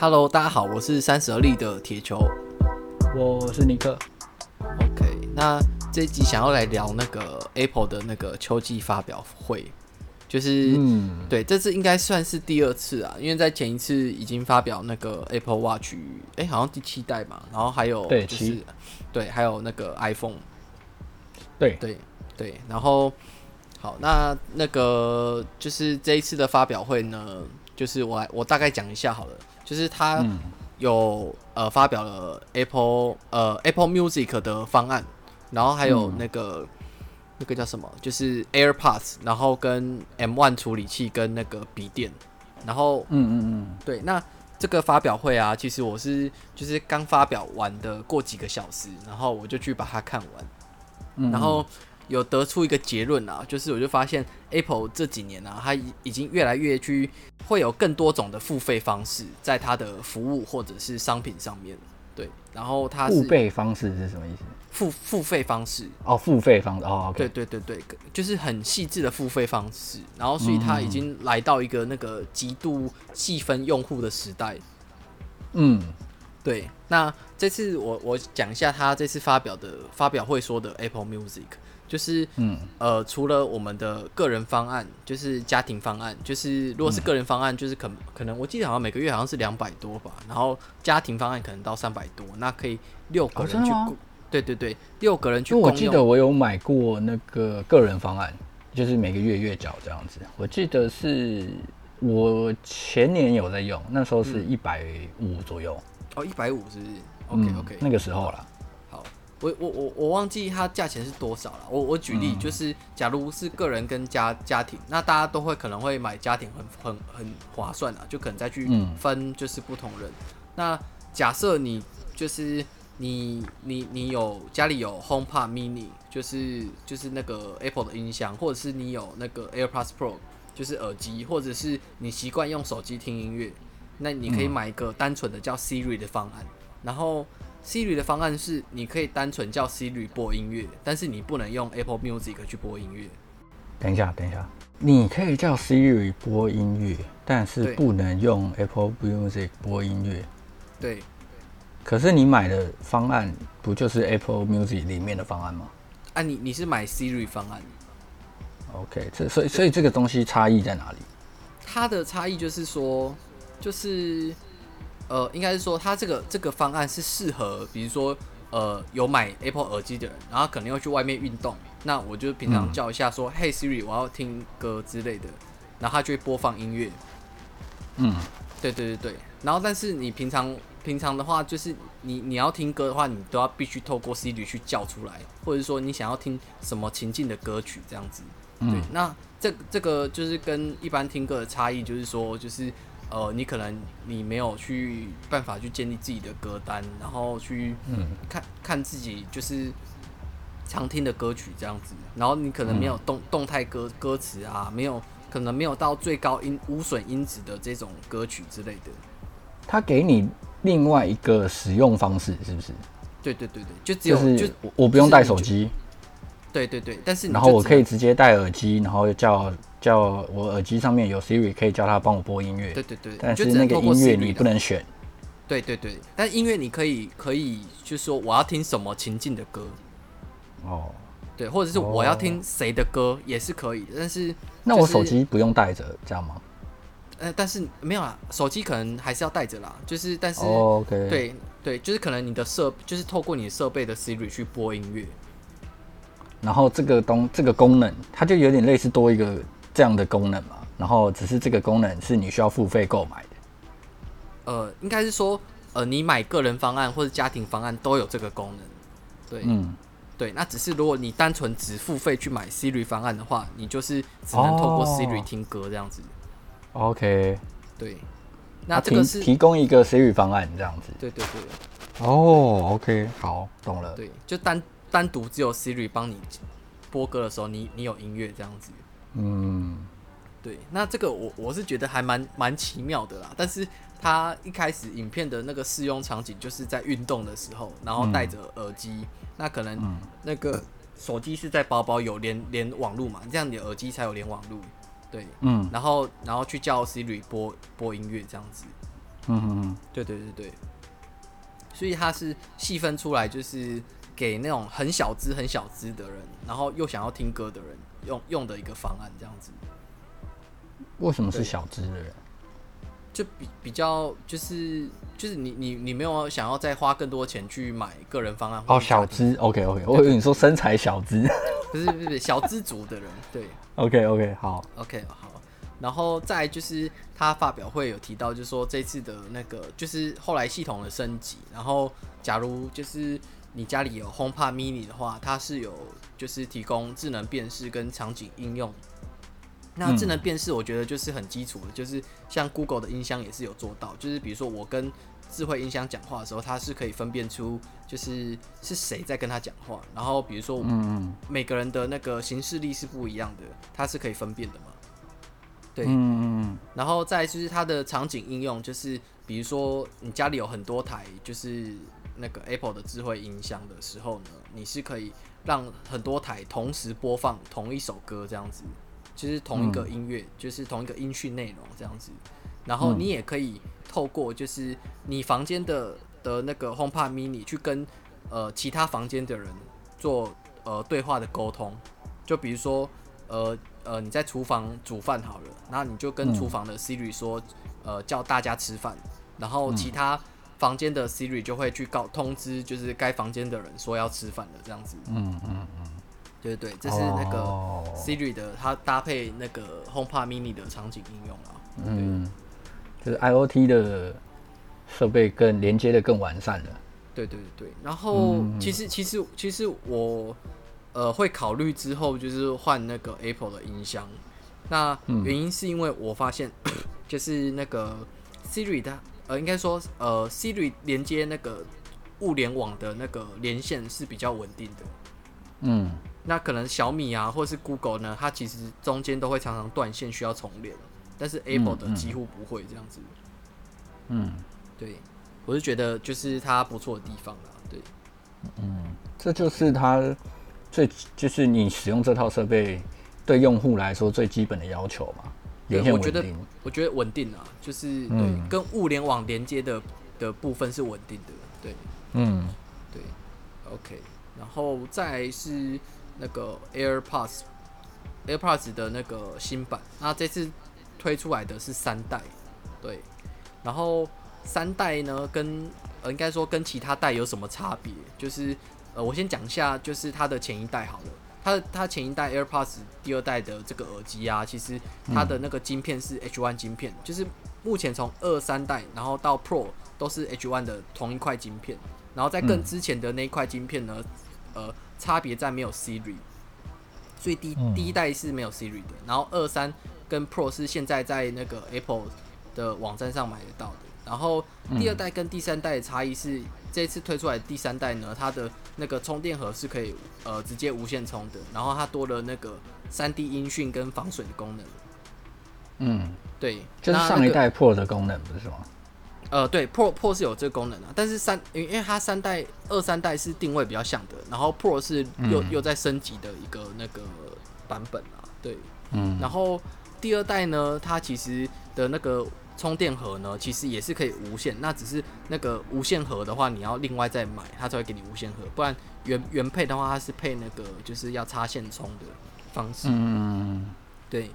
Hello，大家好，我是三十而立的铁球，我是尼克。OK，那这一集想要来聊那个 Apple 的那个秋季发表会，就是，嗯，对，这次应该算是第二次啊，因为在前一次已经发表那个 Apple Watch，哎、欸，好像第七代嘛，然后还有就是，对，还有那个 iPhone，对。对对，然后好，那那个就是这一次的发表会呢，就是我来我大概讲一下好了。就是他有、嗯、呃发表了 Apple 呃 Apple Music 的方案，然后还有那个、嗯、那个叫什么，就是 AirPods，然后跟 M1 处理器跟那个笔电，然后嗯嗯嗯，对，那这个发表会啊，其实我是就是刚发表完的，过几个小时，然后我就去把它看完，然后。有得出一个结论啊，就是我就发现 Apple 这几年啊，它已经越来越去会有更多种的付费方式，在它的服务或者是商品上面。对，然后它付费方式是什么意思？付付费方式哦，付费方式哦，对对对对，就是很细致的付费方式。然后，所以它已经来到一个那个极度细分用户的时代。嗯，对。那这次我我讲一下他这次发表的发表会说的 Apple Music。就是，嗯，呃，除了我们的个人方案，就是家庭方案，就是如果是个人方案，就是可可能我记得好像每个月好像是两百多吧，然后家庭方案可能到三百多，那可以六个人去，哦、对对对，六个人去。我记得我有买过那个个人方案，就是每个月月缴这样子。我记得是我前年有在用，那时候是一百五左右。哦，一百五是不是？OK OK，那个时候啦。我我我我忘记它价钱是多少了。我我举例就是，假如是个人跟家家庭，那大家都会可能会买家庭很很很划算啊，就可能再去分就是不同人。那假设你就是你你你有家里有 HomePod Mini，就是就是那个 Apple 的音箱，或者是你有那个 AirPods Pro，就是耳机，或者是你习惯用手机听音乐，那你可以买一个单纯的叫 Siri 的方案，然后。Siri 的方案是，你可以单纯叫 Siri 播音乐，但是你不能用 Apple Music 去播音乐。等一下，等一下，你可以叫 Siri 播音乐，但是不能用 Apple Music 播音乐。对。可是你买的方案不就是 Apple Music 里面的方案吗？啊你，你你是买 Siri 方案。OK，这所以所以这个东西差异在哪里？它的差异就是说，就是。呃，应该是说，它这个这个方案是适合，比如说，呃，有买 Apple 耳机的人，然后可能要去外面运动，那我就平常叫一下说，嘿、嗯 hey、Siri，我要听歌之类的，然后它就会播放音乐。嗯，对对对对。然后，但是你平常平常的话，就是你你要听歌的话，你都要必须透过 Siri 去叫出来，或者说你想要听什么情境的歌曲这样子。对，嗯、那这这个就是跟一般听歌的差异，就是说，就是。呃，你可能你没有去办法去建立自己的歌单，然后去看、嗯、看自己就是常听的歌曲这样子，然后你可能没有动、嗯、动态歌歌词啊，没有可能没有到最高音无损音质的这种歌曲之类的。他给你另外一个使用方式，是不是？对对对对，就只有就我不用带手机。对对对，但是然后我可以直接戴耳机，然后叫叫我耳机上面有 Siri，可以叫他帮我播音乐。对对对，但是那个音乐你不能选。对对对，但音乐你可以可以就是说我要听什么情境的歌。哦。对，或者是我要听谁的歌也是可以，但是、就是、那我手机不用带着这样吗？呃，但是没有啦，手机可能还是要带着啦。就是但是、哦、OK，对对，就是可能你的设就是透过你的设备的 Siri 去播音乐。然后这个东这个功能，它就有点类似多一个这样的功能嘛。然后只是这个功能是你需要付费购买的。呃，应该是说，呃，你买个人方案或者家庭方案都有这个功能。对，嗯，对。那只是如果你单纯只付费去买 Siri 方案的话，你就是只能透过 Siri 听歌这样子。哦、OK。对。那这个是提供一个 Siri 方案这样子。对对对。哦，OK，好，懂了。对，就单。单独只有 Siri 帮你播歌的时候，你你有音乐这样子。嗯，对。那这个我我是觉得还蛮蛮奇妙的啦。但是他一开始影片的那个试用场景就是在运动的时候，然后戴着耳机，嗯、那可能那个手机是在包包有连连网络嘛，这样你的耳机才有连网络。对，嗯。然后然后去叫 Siri 播播音乐这样子。嗯嗯嗯，对对对对，所以它是细分出来，就是给那种很小资、很小资的人，然后又想要听歌的人用用的一个方案，这样子。为什么是小资的人？就比比较就是就是你你你没有想要再花更多钱去买个人方案哦，小资，OK OK，我以为你说身材小资，不是不是小资族的人，对，OK OK 好，OK 好，然后再就是他发表会有提到，就是说这次的那个就是后来系统的升级，然后假如就是你家里有 HomePod Mini 的话，它是有就是提供智能辨识跟场景应用。那智能辨识，我觉得就是很基础的，就是像 Google 的音箱也是有做到，就是比如说我跟智慧音箱讲话的时候，它是可以分辨出就是是谁在跟他讲话，然后比如说嗯每个人的那个行事力是不一样的，它是可以分辨的嘛。对，嗯嗯，然后再就是它的场景应用，就是比如说你家里有很多台就是那个 Apple 的智慧音箱的时候呢，你是可以让很多台同时播放同一首歌这样子。就是同一个音乐，嗯、就是同一个音讯内容这样子，然后你也可以透过就是你房间的的那个 HomePod Mini 去跟呃其他房间的人做呃对话的沟通，就比如说呃呃你在厨房煮饭好了，然后你就跟厨房的 Siri 说，呃叫大家吃饭，然后其他房间的 Siri 就会去告通知，就是该房间的人说要吃饭了这样子。嗯嗯嗯。对对，这是那个 Siri 的，它搭配那个 HomePod Mini 的场景应用啊。嗯，就是 IoT 的设备更连接的更完善了。对对对，然后其实其实其实我呃会考虑之后就是换那个 Apple 的音箱。那原因是因为我发现 就是那个 Siri 它呃应该说呃 Siri 连接那个物联网的那个连线是比较稳定的。嗯。那可能小米啊，或者是 Google 呢，它其实中间都会常常断线，需要重连。但是 Apple 的几乎不会这样子。嗯，对，我是觉得就是它不错的地方啦。对，嗯，这就是它最就是你使用这套设备对用户来说最基本的要求嘛。连线稳定。我觉得我觉得稳定啊，就是对跟物联网连接的的部分是稳定的。对，嗯，对，OK，然后再是。那个 AirPods，AirPods 的那个新版，那这次推出来的是三代，对，然后三代呢跟呃应该说跟其他代有什么差别？就是呃我先讲一下，就是它的前一代好了，它它前一代 AirPods 第二代的这个耳机啊，其实它的那个晶片是 H1 晶片，就是目前从二三代然后到 Pro 都是 H1 的同一块晶片，然后在更之前的那一块晶片呢，呃。差别在没有 Siri，所以第第一代是没有 Siri 的，然后二三跟 Pro 是现在在那个 Apple 的网站上买得到的，然后第二代跟第三代的差异是，这次推出来的第三代呢，它的那个充电盒是可以呃直接无线充的，然后它多了那个三 D 音讯跟防水的功能。嗯，对，就是上一代 Pro 的功能不是吗？呃，对，Pro Pro 是有这个功能的，但是三，因为因为它三代二三代是定位比较像的，然后 Pro 是又、嗯、又在升级的一个那个版本啊，对，嗯，然后第二代呢，它其实的那个充电盒呢，其实也是可以无线，那只是那个无线盒的话，你要另外再买，它才会给你无线盒，不然原原配的话，它是配那个就是要插线充的方式，嗯，对，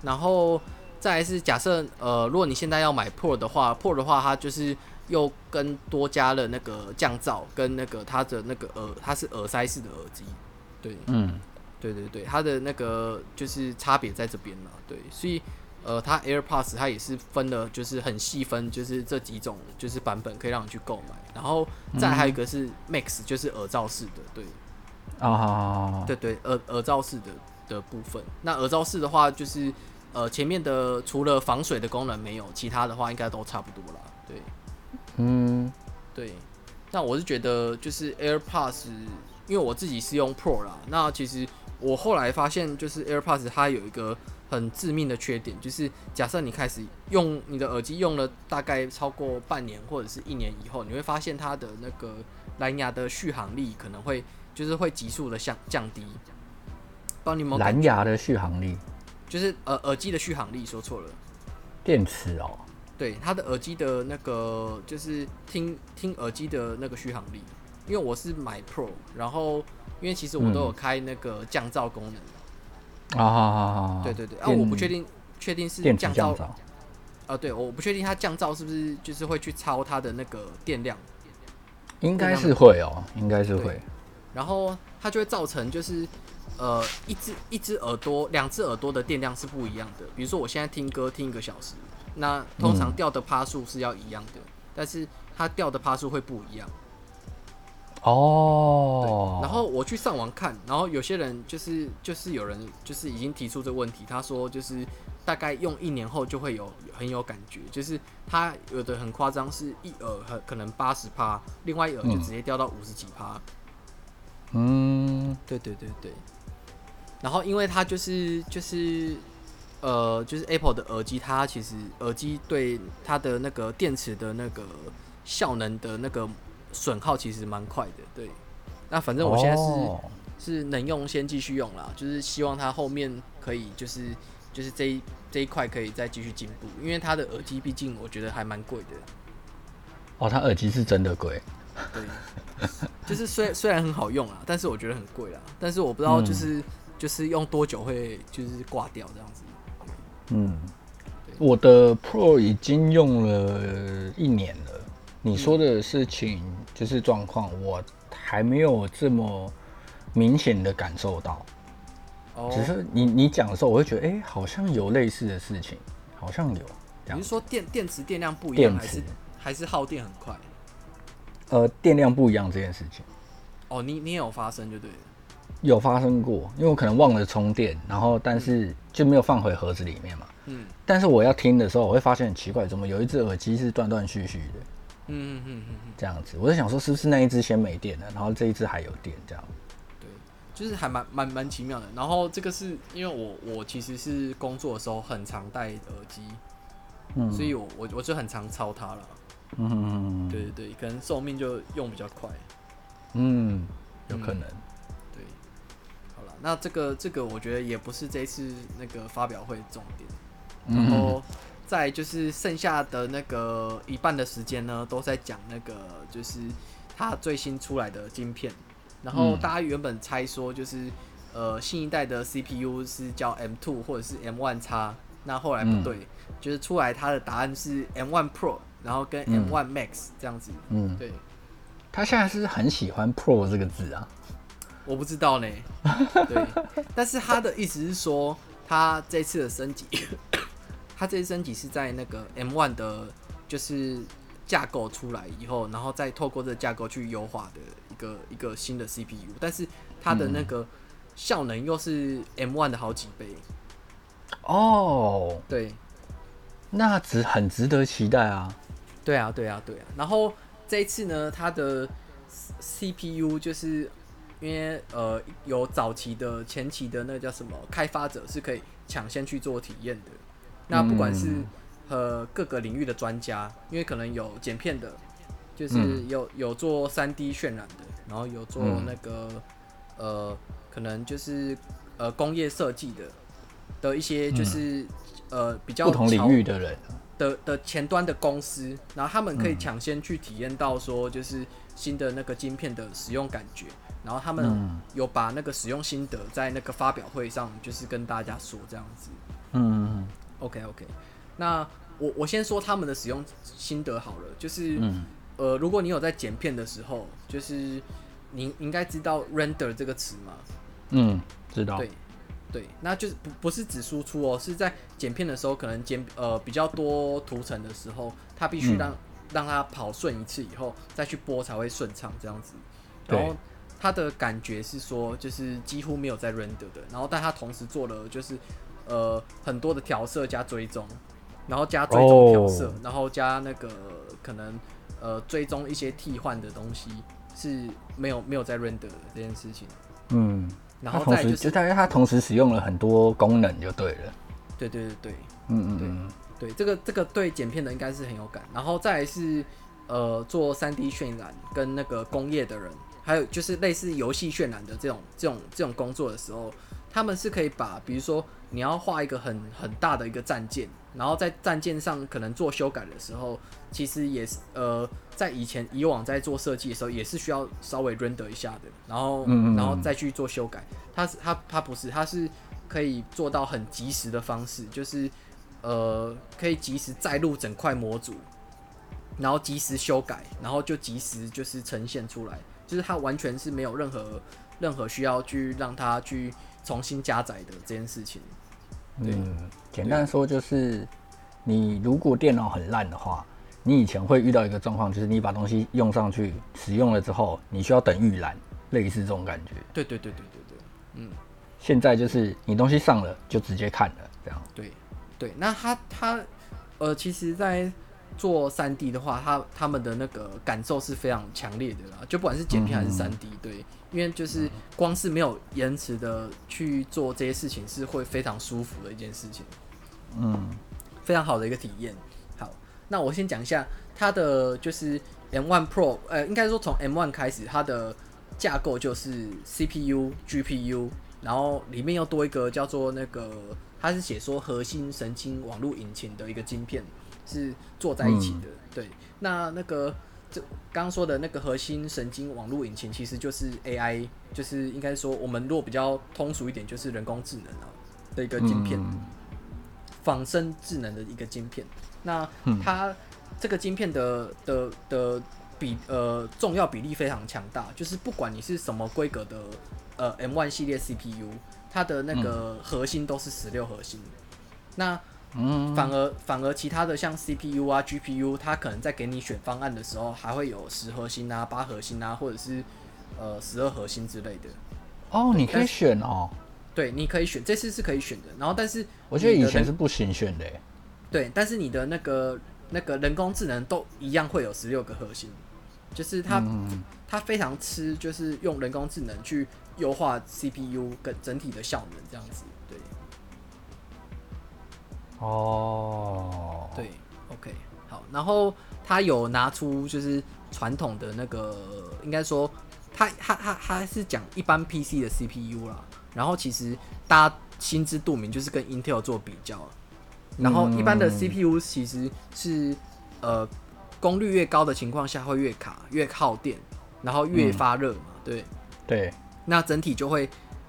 然后。再来是假设，呃，如果你现在要买 Pro 的话，Pro 的话它就是又跟多加了那个降噪跟那个它的那个耳，它是耳塞式的耳机，对，嗯，对对对，它的那个就是差别在这边了，对，所以呃，它 AirPods 它也是分了，就是很细分，就是这几种就是版本可以让你去购买，然后再还有一个是 Max，就是耳罩式的，对，啊，对对，耳耳罩式的的部分，那耳罩式的话就是。呃，前面的除了防水的功能没有，其他的话应该都差不多啦。对，嗯，对。那我是觉得就是 AirPods，因为我自己是用 Pro 啦。那其实我后来发现，就是 AirPods 它有一个很致命的缺点，就是假设你开始用你的耳机用了大概超过半年或者是一年以后，你会发现它的那个蓝牙的续航力可能会就是会急速的降降低。帮你们蓝牙的续航力。就是耳耳机的续航力说错了，电池哦，对，它的耳机的那个就是听听耳机的那个续航力，因为我是买 Pro，然后因为其实我都有开那个降噪功能。啊哈哈对对对，啊，我不确定确定是降噪。啊，对，我不确定它降噪是不是就是会去超它的那个电量。应该是会哦，应该是会。然后它就会造成就是呃一只一只耳朵两只耳朵的电量是不一样的。比如说我现在听歌听一个小时。那通常掉的趴数是要一样的，嗯、但是它掉的趴数会不一样。哦。然后我去上网看，然后有些人就是就是有人就是已经提出这个问题，他说就是大概用一年后就会有很有感觉，就是他有的很夸张，是一耳很可能八十趴，另外一耳就直接掉到五十几趴。嗯，对对对对。然后因为它就是就是。呃，就是 Apple 的耳机，它其实耳机对它的那个电池的那个效能的那个损耗其实蛮快的。对，那反正我现在是、oh. 是能用先继续用啦，就是希望它后面可以就是就是这一这一块可以再继续进步，因为它的耳机毕竟我觉得还蛮贵的。哦，oh, 它耳机是真的贵。对，就是虽虽然很好用啊，但是我觉得很贵啦。但是我不知道就是、嗯、就是用多久会就是挂掉这样子。嗯，我的 Pro 已经用了一年了。你说的事情就是状况，我还没有这么明显的感受到。哦，只是你你讲的时候，我会觉得，哎、欸，好像有类似的事情，好像有。你是说电电池电量不一样，还是还是耗电很快？呃，电量不一样这件事情。哦，你你也有发生就对了。有发生过，因为我可能忘了充电，然后但是就没有放回盒子里面嘛。嗯。但是我要听的时候，我会发现很奇怪，怎么有一只耳机是断断续续的？嗯嗯嗯嗯。这样子，我在想说是不是那一只先没电了，然后这一只还有电这样。对，就是还蛮蛮蛮奇妙的。然后这个是因为我我其实是工作的时候很常戴耳机，嗯，所以我我我就很常操它了。嗯嗯嗯。对对对，可能寿命就用比较快。嗯，有可能。对，好了那这个这个我觉得也不是这一次那个发表会重点，然后再就是剩下的那个一半的时间呢，都在讲那个就是它最新出来的晶片，然后大家原本猜说就是呃新一代的 CPU 是叫 M2 或者是 M1 叉那后来不对，就是出来它的答案是 M1 Pro，然后跟 M1 Max 这样子，嗯，对，他现在是很喜欢 Pro 这个字啊。我不知道呢，对，但是他的意思是说，他这次的升级，他这次升级是在那个 M1 的，就是架构出来以后，然后再透过这个架构去优化的一个一个新的 CPU，但是它的那个效能又是 M1 的好几倍。哦，对，那值很值得期待啊。对啊，对啊，对啊。然后这一次呢，它的 CPU 就是。因为呃，有早期的、前期的那个叫什么开发者是可以抢先去做体验的。那不管是呃各个领域的专家，因为可能有剪片的，就是有有做三 D 渲染的，然后有做那个呃，可能就是呃工业设计的的一些，就是呃比较不同领域的人的的前端的公司，然后他们可以抢先去体验到说，就是新的那个晶片的使用感觉。然后他们有把那个使用心得在那个发表会上，就是跟大家说这样子。嗯，OK OK。那我我先说他们的使用心得好了，就是呃，如果你有在剪片的时候，就是你应该知道 render 这个词吗？嗯，知道。对对，那就是不不是只输出哦，是在剪片的时候，可能剪呃比较多图层的时候，它必须让让它跑顺一次以后再去播才会顺畅这样子。然后。他的感觉是说，就是几乎没有在 render 的，然后但他同时做了就是呃很多的调色加追踪，然后加追踪调色，然后加那个可能呃追踪一些替换的东西是没有没有在 render 的这件事情。嗯，然后再就是大概他同时使用了很多功能就对了。对对对对，嗯嗯嗯，对这个这个对剪片的应该是很有感，然后再来是呃做三 D 渲染跟那个工业的人。还有就是类似游戏渲染的这种这种这种工作的时候，他们是可以把，比如说你要画一个很很大的一个战舰，然后在战舰上可能做修改的时候，其实也是呃，在以前以往在做设计的时候，也是需要稍微 render 一下的，然后然后再去做修改。它是它它不是，它是可以做到很及时的方式，就是呃可以及时载入整块模组，然后及时修改，然后就及时就是呈现出来，就是它完全是没有任何任何需要去让它去重新加载的这件事情。嗯，简单说就是，你如果电脑很烂的话，你以前会遇到一个状况，就是你把东西用上去使用了之后，你需要等预览，类似这种感觉。对对对对对对，嗯。现在就是你东西上了就直接看了，这样。对对，那他他呃，其实，在做三 D 的话，他他们的那个感受是非常强烈的啦，就不管是剪片还是三 D，对。因为就是光是没有延迟的去做这些事情，是会非常舒服的一件事情，嗯，非常好的一个体验。好，那我先讲一下它的就是 M1 Pro，呃，应该说从 M1 开始，它的架构就是 CPU、GPU，然后里面又多一个叫做那个，它是写说核心神经网络引擎的一个晶片是坐在一起的，嗯、对，那那个。这刚刚说的那个核心神经网络引擎，其实就是 AI，就是应该说我们如果比较通俗一点，就是人工智能啊的一个晶片，嗯、仿生智能的一个晶片。那它这个晶片的的的比呃重要比例非常强大，就是不管你是什么规格的呃 M1 系列 CPU，它的那个核心都是十六核心。那嗯，反而反而其他的像 CPU 啊 GPU，它可能在给你选方案的时候，还会有十核心啊、八核心啊，或者是呃十二核心之类的。哦，你可以选哦。对，你可以选，这次是可以选的。然后，但是我觉得以前是不行选的。对，但是你的那个那个人工智能都一样会有十六个核心，就是它、嗯、它非常吃，就是用人工智能去优化 CPU 跟整体的效能这样子。哦、oh.，对，OK，好，然后他有拿出就是传统的那个，应该说他他他他是讲一般 PC 的 CPU 啦，然后其实大家心知肚明，就是跟 Intel 做比较，然后一般的 CPU 其实是呃功率越高的情况下会越卡越耗电，然后越发热嘛，嗯、对。对，那整体就会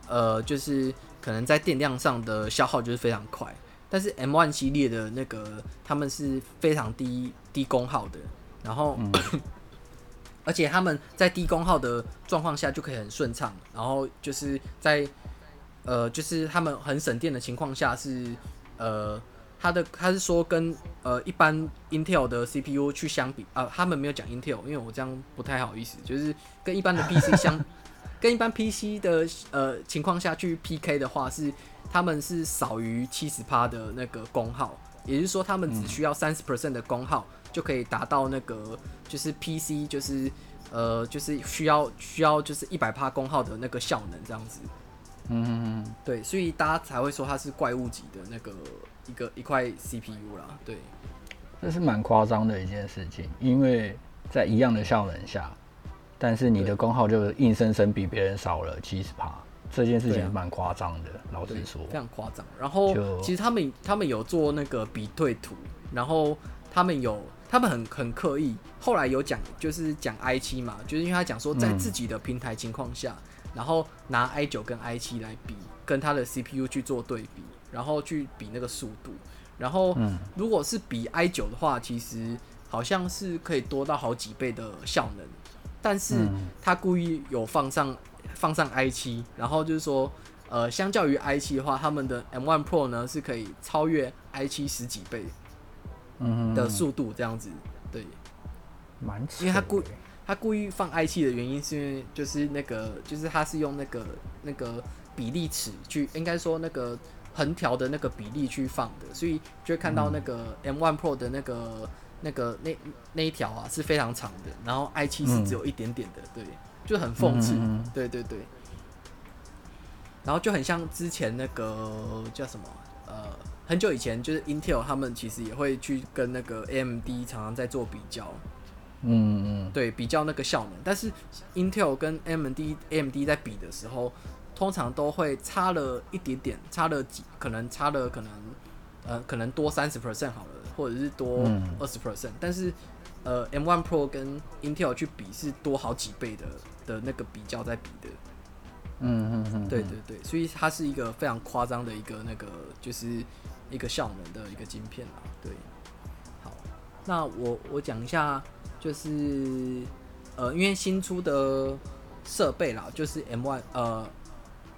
呃就是可能在电量上的消耗就是非常快。但是 M1 系列的那个，他们是非常低低功耗的，然后，嗯、而且他们在低功耗的状况下就可以很顺畅，然后就是在呃，就是他们很省电的情况下是呃，他的他是说跟呃一般 Intel 的 CPU 去相比啊、呃，他们没有讲 Intel，因为我这样不太好意思，就是跟一般的 PC 相 跟一般 PC 的呃情况下去 PK 的话是。他们是少于七十趴的那个功耗，也就是说，他们只需要三十 percent 的功耗就可以达到那个就是 PC 就是呃就是需要需要就是一百趴功耗的那个效能这样子。嗯对，所以大家才会说它是怪物级的那个一个一块 CPU 啦。对，这是蛮夸张的一件事情，因为在一样的效能下，但是你的功耗就硬生生比别人少了七十趴。这件事情蛮夸张的，老实说，非常夸张。然后其实他们他们有做那个比对图，然后他们有他们很很刻意，后来有讲就是讲 i 七嘛，就是因为他讲说在自己的平台情况下，嗯、然后拿 i 九跟 i 七来比，跟他的 CPU 去做对比，然后去比那个速度。然后如果是比 i 九的话，其实好像是可以多到好几倍的效能，但是他故意有放上。放上 i 七然后就是说，呃，相较于 i 七的话，他们的 M1 Pro 呢是可以超越 i 七十几倍，的速度这样子，对，蛮，因为他故他故意放 i 七的原因是因为就是那个就是他是用那个那个比例尺去，应该说那个横条的那个比例去放的，所以就会看到那个 M1 Pro 的那个那个那那一条啊是非常长的，然后 i7 是只有一点点的，对。就很讽刺，对对对，然后就很像之前那个叫什么，呃，很久以前就是 Intel 他们其实也会去跟那个 AMD 常常在做比较，嗯嗯，对，比较那个效能，但是 Intel 跟 AMD AMD 在比的时候，通常都会差了一点点，差了几，可能差了可能呃，可能多三十 percent 好了，或者是多二十 percent，但是呃，M1 Pro 跟 Intel 去比是多好几倍的的那个比较在比的。嗯嗯嗯，对对对，所以它是一个非常夸张的一个那个，就是一个效能的一个晶片啦。对，好，那我我讲一下，就是呃，因为新出的设备啦，就是 M1 呃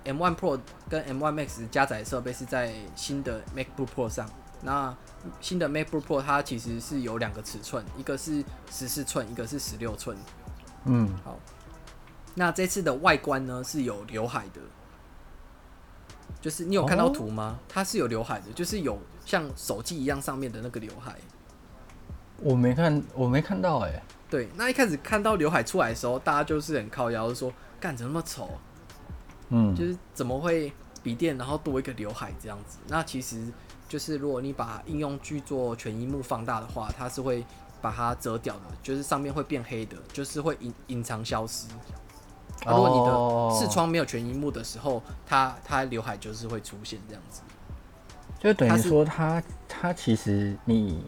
，M1 Pro 跟 M1 Max 加载设备是在新的 MacBook Pro 上。那新的 MacBook Pro 它其实是有两个尺寸，一个是十四寸，一个是十六寸。嗯，好。那这次的外观呢是有刘海的，就是你有看到图吗？哦、它是有刘海的，就是有像手机一样上面的那个刘海。我没看，我没看到哎、欸。对，那一开始看到刘海出来的时候，大家就是很靠腰，说干怎么那么丑？嗯，就是怎么会笔电然后多一个刘海这样子？那其实就是如果你把应用去做全荧幕放大的话，它是会把它折掉的，就是上面会变黑的，就是会隐隐藏消失。啊、如果你的视窗没有全荧幕的时候，哦、它它刘海就是会出现这样子，就等于说它它其实你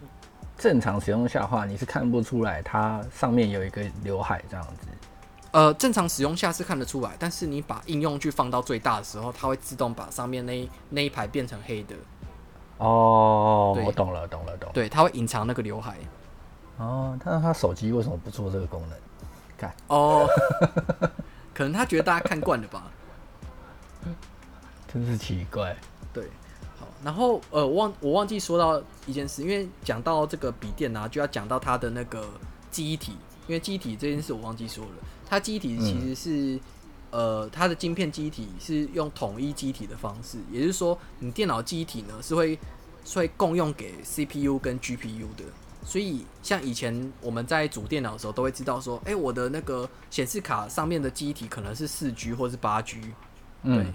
正常使用下的话，你是看不出来它上面有一个刘海这样子。呃，正常使用下是看得出来，但是你把应用去放到最大的时候，它会自动把上面那一那一排变成黑的。哦，我懂了，懂了，懂了。对，它会隐藏那个刘海。哦，但是他手机为什么不做这个功能？看哦。可能他觉得大家看惯了吧，真是奇怪。对，好，然后呃，我忘我忘记说到一件事，因为讲到这个笔电啊，就要讲到它的那个记忆体，因为记忆体这件事我忘记说了，它记忆体其实是、嗯、呃，它的晶片机体是用统一机体的方式，也就是说，你电脑机体呢是会是会共用给 CPU 跟 GPU 的。所以，像以前我们在组电脑的时候，都会知道说，哎、欸，我的那个显示卡上面的机体可能是四 G 或是八 G。嗯，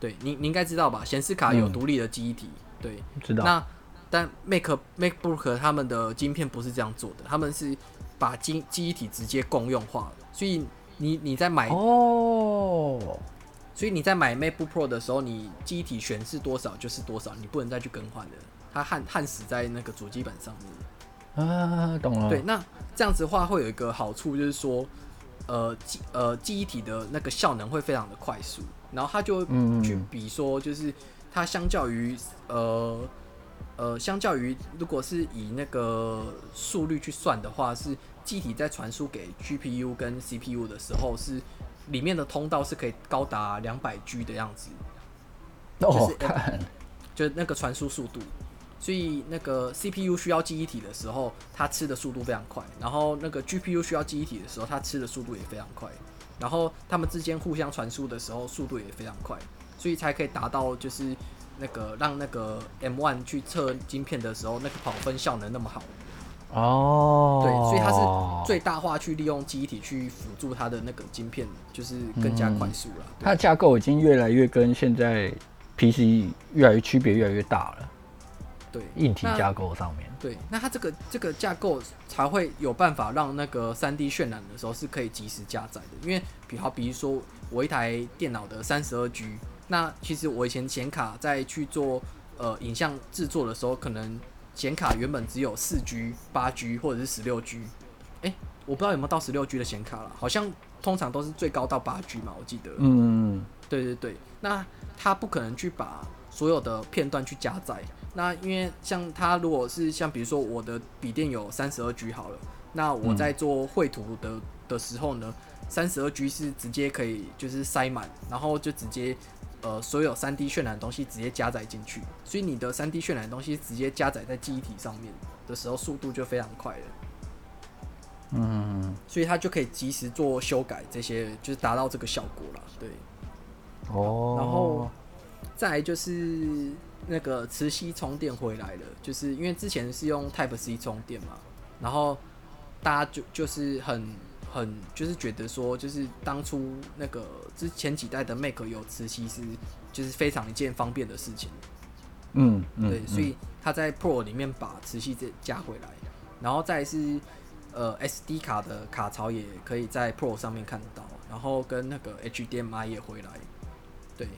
对，对你你应该知道吧？显示卡有独立的记忆体，嗯、对，知道。那但 Mac MacBook 他们的晶片不是这样做的，他们是把晶记忆体直接共用化。所以你你在买哦，所以你在买 MacBook Pro 的时候，你记忆体显示多少就是多少，你不能再去更换的，它焊焊死在那个主机板上面。啊，懂了。对，那这样子的话会有一个好处，就是说，呃，记呃记忆体的那个效能会非常的快速，然后它就去比说，就是它相较于呃呃，相较于如果是以那个速率去算的话，是记忆体在传输给 GPU 跟 CPU 的时候，是里面的通道是可以高达两百 G 的样子，就是看，就是那个传输速度。所以那个 CPU 需要记忆体的时候，它吃的速度非常快；然后那个 GPU 需要记忆体的时候，它吃的速度也非常快。然后它们之间互相传输的时候，速度也非常快，所以才可以达到就是那个让那个 M1 去测晶片的时候，那个跑分效能那么好。哦，对，所以它是最大化去利用记忆体去辅助它的那个晶片，就是更加快速了。它的架构已经越来越跟现在 PC 越来越区别越来越大了。对，硬体架构上面，对，那它这个这个架构才会有办法让那个三 D 渲染的时候是可以及时加载的。因为比好，比如说我一台电脑的三十二 G，那其实我以前显卡在去做呃影像制作的时候，可能显卡原本只有四 G、八 G 或者是十六 G，哎，我不知道有没有到十六 G 的显卡了，好像通常都是最高到八 G 嘛，我记得。嗯，对对对，那它不可能去把所有的片段去加载。那因为像它如果是像比如说我的笔电有三十二 G 好了，那我在做绘图的的时候呢，三十二 G 是直接可以就是塞满，然后就直接呃所有三 D 渲染的东西直接加载进去，所以你的三 D 渲染的东西直接加载在记忆体上面的时候，速度就非常快了。嗯，所以它就可以及时做修改，这些就是达到这个效果了。对，哦，然后再来就是。那个磁吸充电回来了，就是因为之前是用 Type C 充电嘛，然后大家就就是很很就是觉得说，就是当初那个之前几代的 Mac 有磁吸是就是非常一件方便的事情，嗯，嗯对，所以他在 Pro 里面把磁吸这加回来，然后再是呃 SD 卡的卡槽也可以在 Pro 上面看到，然后跟那个 HDMI 也回来，对，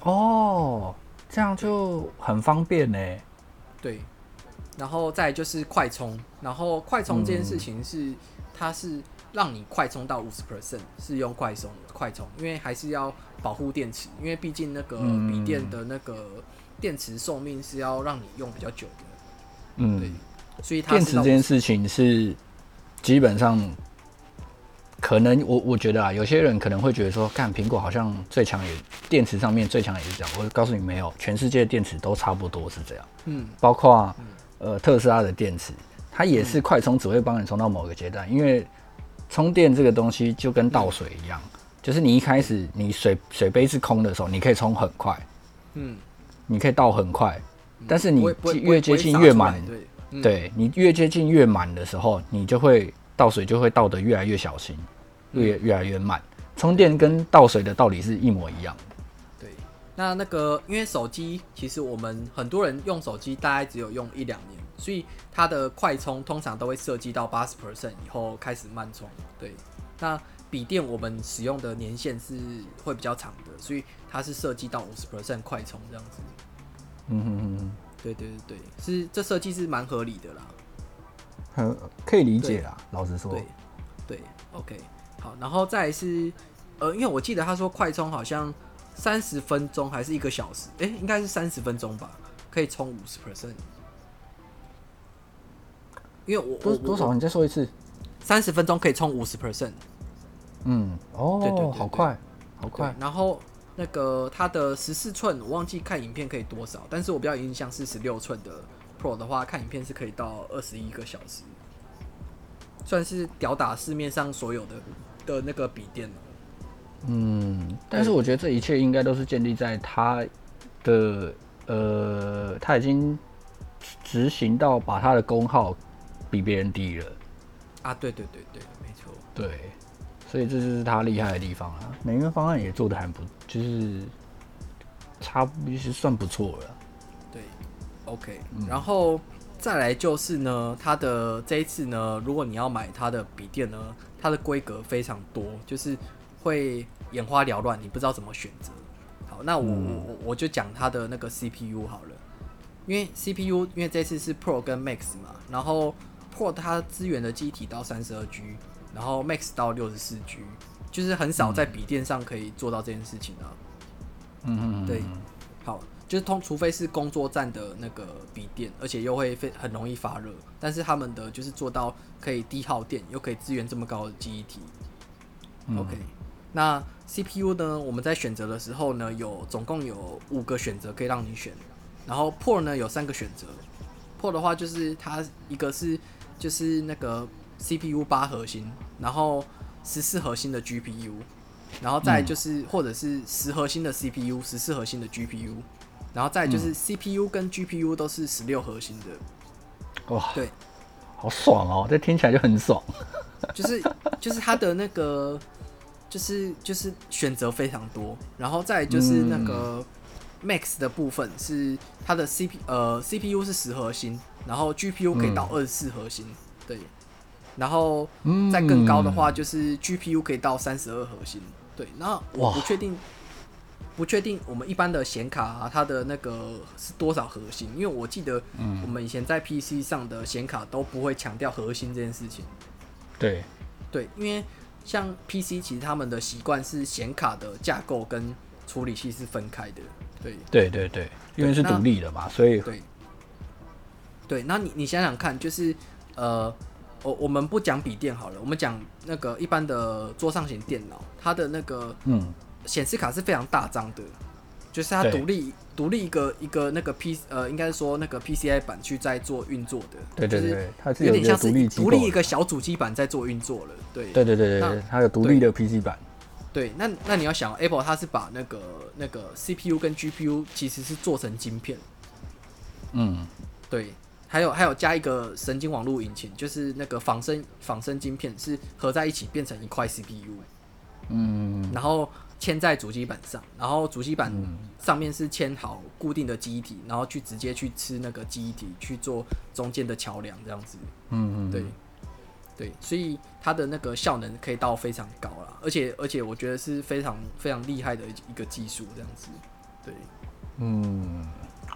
哦。这样就很方便呢。对，然后再就是快充，然后快充这件事情是、嗯、它是让你快充到五十 percent 是用快充快充，因为还是要保护电池，因为毕竟那个笔电的那个电池寿命是要让你用比较久的。嗯，对，所以它电池这件事情是基本上。可能我我觉得啊，有些人可能会觉得说，看苹果好像最强也电池上面最强也是这样。我告诉你，没有，全世界的电池都差不多是这样。嗯，包括、啊、呃特斯拉的电池，它也是快充，只会帮你充到某个阶段。因为充电这个东西就跟倒水一样，就是你一开始你水水杯是空的时候，你可以充很快，嗯，你可以倒很快，但是你越接近越满，对，你越接近越满的时候，你就会。倒水就会倒得越来越小心，越越来越慢。充电跟倒水的道理是一模一样。对，那那个因为手机，其实我们很多人用手机大概只有用一两年，所以它的快充通常都会设计到八十 percent 以后开始慢充。对，那笔电我们使用的年限是会比较长的，所以它是设计到五十 percent 快充这样子。嗯哼哼哼，对对对对，是这设计是蛮合理的啦。很可以理解啦，老实说。对，对，OK，好，然后再来是，呃，因为我记得他说快充好像三十分钟还是一个小时，哎、欸，应该是三十分钟吧，可以充五十 percent。因为我多多少？你再说一次。三十分钟可以充五十 percent。嗯，哦，对对，好快，好快。然后那个它的十四寸，我忘记看影片可以多少，但是我比较印象是十六寸的。Pro 的话，看影片是可以到二十一个小时，算是吊打市面上所有的的那个笔电。嗯，但是我觉得这一切应该都是建立在它的呃，它已经执行到把它的功耗比别人低了。啊，对对对对，没错。对，所以这就是他厉害的地方啊。每个方案也做的还不，就是差不多是算不错了。对 OK，然后再来就是呢，它的这一次呢，如果你要买它的笔电呢，它的规格非常多，就是会眼花缭乱，你不知道怎么选择。好，那我我我就讲它的那个 CPU 好了，因为 CPU 因为这次是 Pro 跟 Max 嘛，然后 Pro 它资源的机体到三十二 G，然后 Max 到六十四 G，就是很少在笔电上可以做到这件事情啊。嗯嗯，对，好。就是通，除非是工作站的那个笔电，而且又会非很容易发热，但是他们的就是做到可以低耗电，又可以支援这么高的记忆体。嗯、OK，那 CPU 呢？我们在选择的时候呢，有总共有五个选择可以让你选，然后 Pro 呢有三个选择。Pro 的话就是它一个是就是那个 CPU 八核心，然后十四核心的 GPU，然后再就是、嗯、或者是十核心的 CPU，十四核心的 GPU。然后再就是 CPU 跟 GPU 都是十六核心的，嗯、哇，对，好爽哦！这听起来就很爽，就是就是它的那个就是就是选择非常多，然后再就是那个 Max 的部分是它的 CP 呃 CPU 是十核心，然后 GPU 可以到二十四核心，嗯、对，然后再更高的话就是 GPU 可以到三十二核心，对，那我不确定。不确定我们一般的显卡啊，它的那个是多少核心？因为我记得，我们以前在 PC 上的显卡都不会强调核心这件事情。对，对，因为像 PC 其实他们的习惯是显卡的架构跟处理器是分开的。对，对对对，因为是独立的嘛，所以对。对，那你你想想看，就是呃，我我们不讲笔电好了，我们讲那个一般的桌上型电脑，它的那个嗯。显示卡是非常大张的，就是它独立独立一个一个那个 P 呃，应该是说那个 PCI 板去在做运作的。对对对，它是有点像是独立一个小主机板在做运作了。对对对对对，它有独立的 PC 板。对，那那你要想，Apple 它是把那个那个 CPU 跟 GPU 其实是做成晶片。嗯，对，还有还有加一个神经网络引擎，就是那个仿生仿生晶片是合在一起变成一块 CPU。嗯，然后。嵌在主机板上，然后主机板上面是嵌好固定的记忆体，然后去直接去吃那个记忆体去做中间的桥梁，这样子。嗯嗯，对对，所以它的那个效能可以到非常高了，而且而且我觉得是非常非常厉害的一个技术，这样子。对，嗯，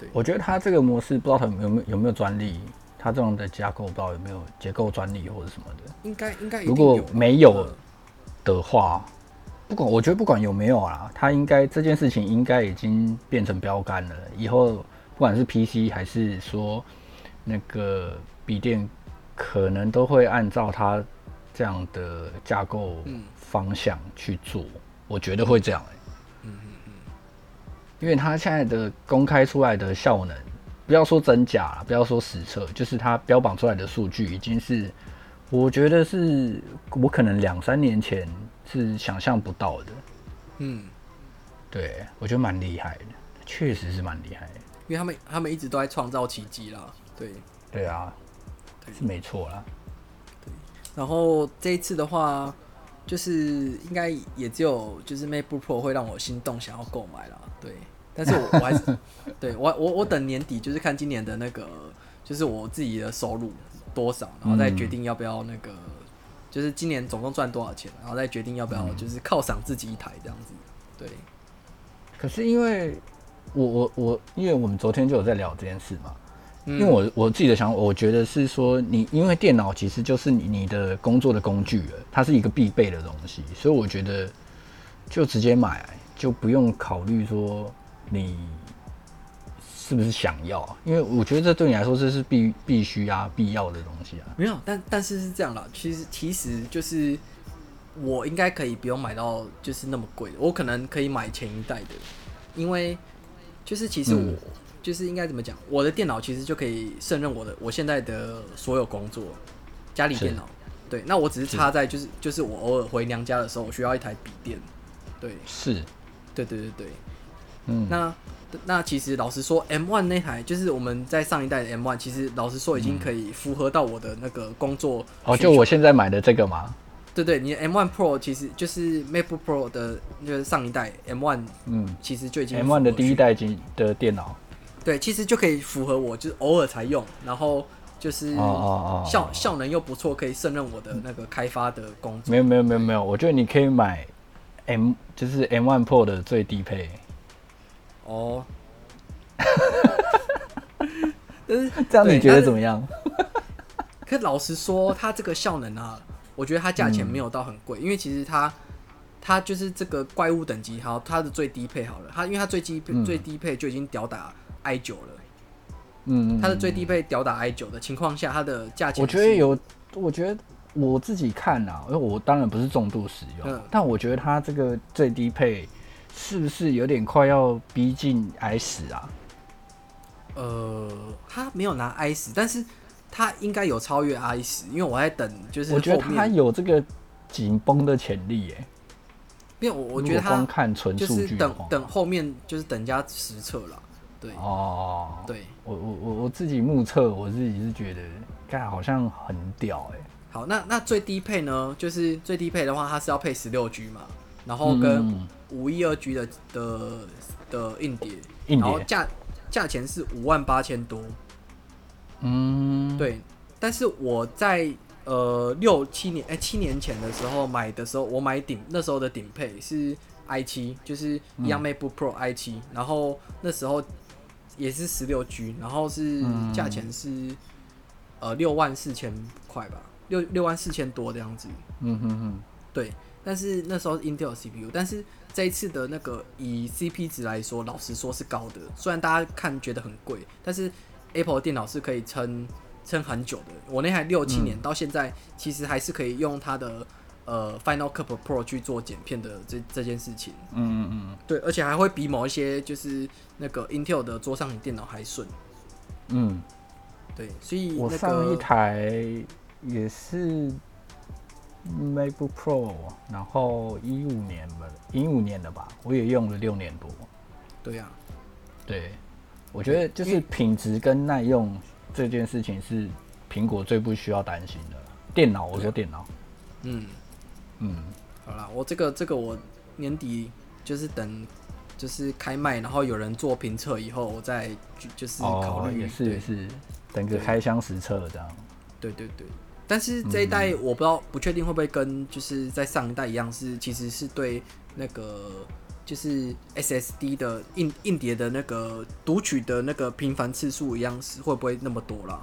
对，我觉得它这个模式不知道它有没有有没有专利，它这种的架构不知道有没有结构专利或者什么的。应该应该如果没有的话，不管我觉得不管有没有啊，它应该这件事情应该已经变成标杆了。以后不管是 PC 还是说那个笔电，可能都会按照它这样的架构方向去做。嗯、我觉得会这样、欸。嗯嗯嗯。因为它现在的公开出来的效能，不要说真假，不要说实测，就是它标榜出来的数据已经是，我觉得是我可能两三年前。是想象不到的，嗯，对，我觉得蛮厉害的，确实是蛮厉害的，因为他们他们一直都在创造奇迹啦，对，对啊，对是没错啦，对，然后这一次的话，就是应该也只有就是 MacBook Pro 会让我心动，想要购买啦，对，但是我 我还是对我我我等年底就是看今年的那个就是我自己的收入多少，然后再决定要不要那个。就是今年总共赚多少钱，然后再决定要不要就是犒赏自己一台这样子。对。可是因为我我我，因为我们昨天就有在聊这件事嘛。因为我我自己的想法，我觉得是说你，因为电脑其实就是你你的工作的工具了，它是一个必备的东西，所以我觉得就直接买，就不用考虑说你。是不是想要？因为我觉得这对你来说这是必必须啊、必要的东西啊。没有，但但是是这样啦。其实其实就是我应该可以不用买到就是那么贵的，我可能可以买前一代的，因为就是其实我、嗯、就是应该怎么讲，我的电脑其实就可以胜任我的我现在的所有工作，家里电脑。对，那我只是插在就是是就是我偶尔回娘家的时候，我需要一台笔电。对，是，对对对对，嗯，那。那其实老实说，M one 那台就是我们在上一代的 M one，其实老实说已经可以符合到我的那个工作。哦，就我现在买的这个吗？对对，你的 M1 Pro 其实就是 MacBook Pro 的，就是上一代 M One，嗯，其实就已经 M1 的第一代机的电脑。对，其实就可以符合我，就是偶尔才用，然后就是效效能又不错，可以胜任我的那个开发的工作。没有没有没有没有，我觉得你可以买 M，就是 M One Pro 的最低配。哦，但是这样你觉得怎么样？可老实说，它这个效能啊，我觉得它价钱没有到很贵，嗯、因为其实它它就是这个怪物等级，好，它的最低配好了，它因为它最低、嗯、最低配就已经吊打 i 九了，嗯，它的最低配吊打 i 九的情况下，它的价钱，我觉得有，我觉得我自己看啊，因为我当然不是重度使用，嗯、但我觉得它这个最低配。是不是有点快要逼近 i 十啊？呃，他没有拿 i 十，但是他应该有超越 i 十，因为我在等，就是我觉得他有这个紧绷的潜力耶。因为我我觉得他看纯数据，等等后面就是等加实测了。对哦，对我我我我自己目测，我自己是觉得，看好像很屌哎。好，那那最低配呢？就是最低配的话，它是要配十六 G 嘛，然后跟、嗯。五一二 G 的的的硬碟，硬碟然后价价钱是五万八千多，嗯，对。但是我在呃六七年哎、欸、七年前的时候买的时候，我买顶那时候的顶配是 i 七，就是一样 MacBook Pro i 七、嗯，然后那时候也是十六 G，然后是价钱是、嗯、呃六万四千块吧，六六万四千多这样子。嗯哼哼，对。但是那时候 Intel CPU，但是这一次的那个以 CP 值来说，老实说是高的。虽然大家看觉得很贵，但是 Apple 的电脑是可以撑撑很久的。我那台六七年到现在，其实还是可以用它的呃 Final Cut Pro 去做剪片的这这件事情。嗯嗯嗯，对，而且还会比某一些就是那个 Intel 的桌上型电脑还顺。嗯，对，所以、那个、我上一台也是。MacBook Pro，然后一五年吧，一五年的吧，我也用了六年多。对呀、啊，对，我觉得就是品质跟耐用这件事情是苹果最不需要担心的。电脑，我说电脑，嗯嗯，好啦，我这个这个我年底就是等就是开卖，然后有人做评测以后，我再就是考虑、哦、也是也是等个开箱实测这样。对对对。但是这一代我不知道，不确定会不会跟就是在上一代一样，是其实是对那个就是 SSD 的硬硬碟的那个读取的那个频繁次数一样，是会不会那么多啦？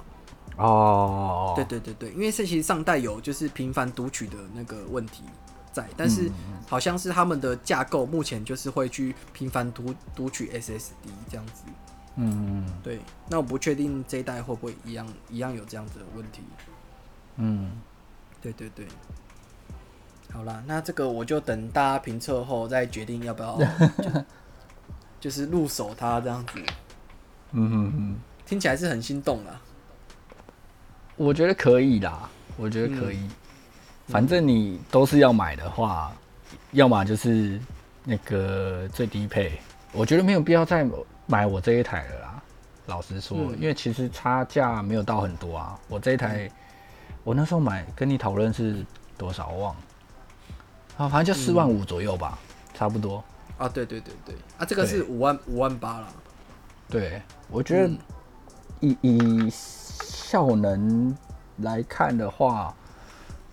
哦，对对对对，因为这其实上代有就是频繁读取的那个问题在，但是好像是他们的架构目前就是会去频繁读读取 SSD 这样子。嗯，对，那我不确定这一代会不会一样一样有这样子的问题。嗯，对对对。好啦，那这个我就等大家评测后再决定要不要 就，就是入手它这样子。嗯哼哼，听起来是很心动啦。我觉得可以啦，我觉得可以。嗯、反正你都是要买的话，要么就是那个最低配。我觉得没有必要再买我这一台了啦。老实说，嗯、因为其实差价没有到很多啊。我这一台，嗯、我那时候买跟你讨论是多少？我忘了。啊，反正就四万五左右吧，嗯、差不多。啊，对对对对，啊，这个是五万五万八了。对，我觉得以、嗯、以效能来看的话，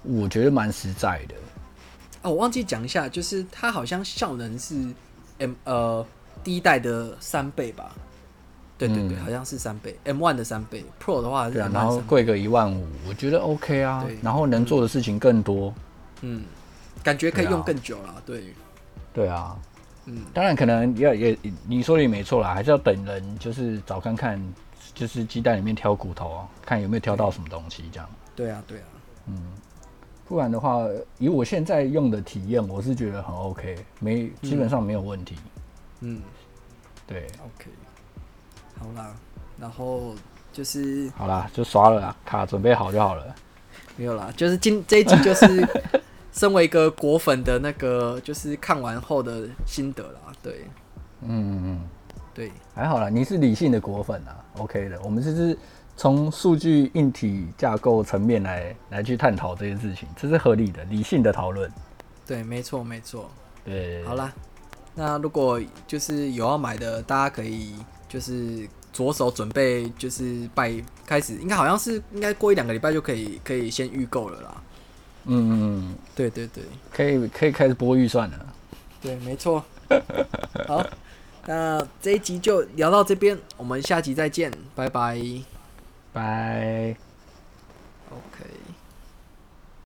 我觉得蛮实在的。哦，我忘记讲一下，就是它好像效能是 M 呃第一代的三倍吧？对对对，嗯、好像是三倍，M one 的三倍，Pro 的话是然后贵个一万五，我觉得 OK 啊。对然后能做的事情更多。嗯。感觉可以用更久了，对，对啊，嗯，当然可能要也你说的也没错啦，还是要等人就是找看看，就是鸡蛋里面挑骨头啊，看有没有挑到什么东西这样。对啊，对啊，嗯，不然的话，以我现在用的体验，我是觉得很 OK，没基本上没有问题。嗯，对，OK，好啦，然后就是好啦，就刷了啦，卡准备好就好了。没有啦，就是今这一集就是。身为一个果粉的那个，就是看完后的心得啦，对，嗯嗯，对，还好啦，你是理性的果粉啊，OK 的。我们就是从数据硬体架构层面来来去探讨这件事情，这是合理的、理性的讨论。对，没错，没错。对，好啦，那如果就是有要买的，大家可以就是着手准备，就是拜开始，应该好像是应该过一两个礼拜就可以可以先预购了啦。嗯嗯，对对对，可以可以开始拨预算了。对，没错。好，那这一集就聊到这边我们下集再见拜拜。拜。Ok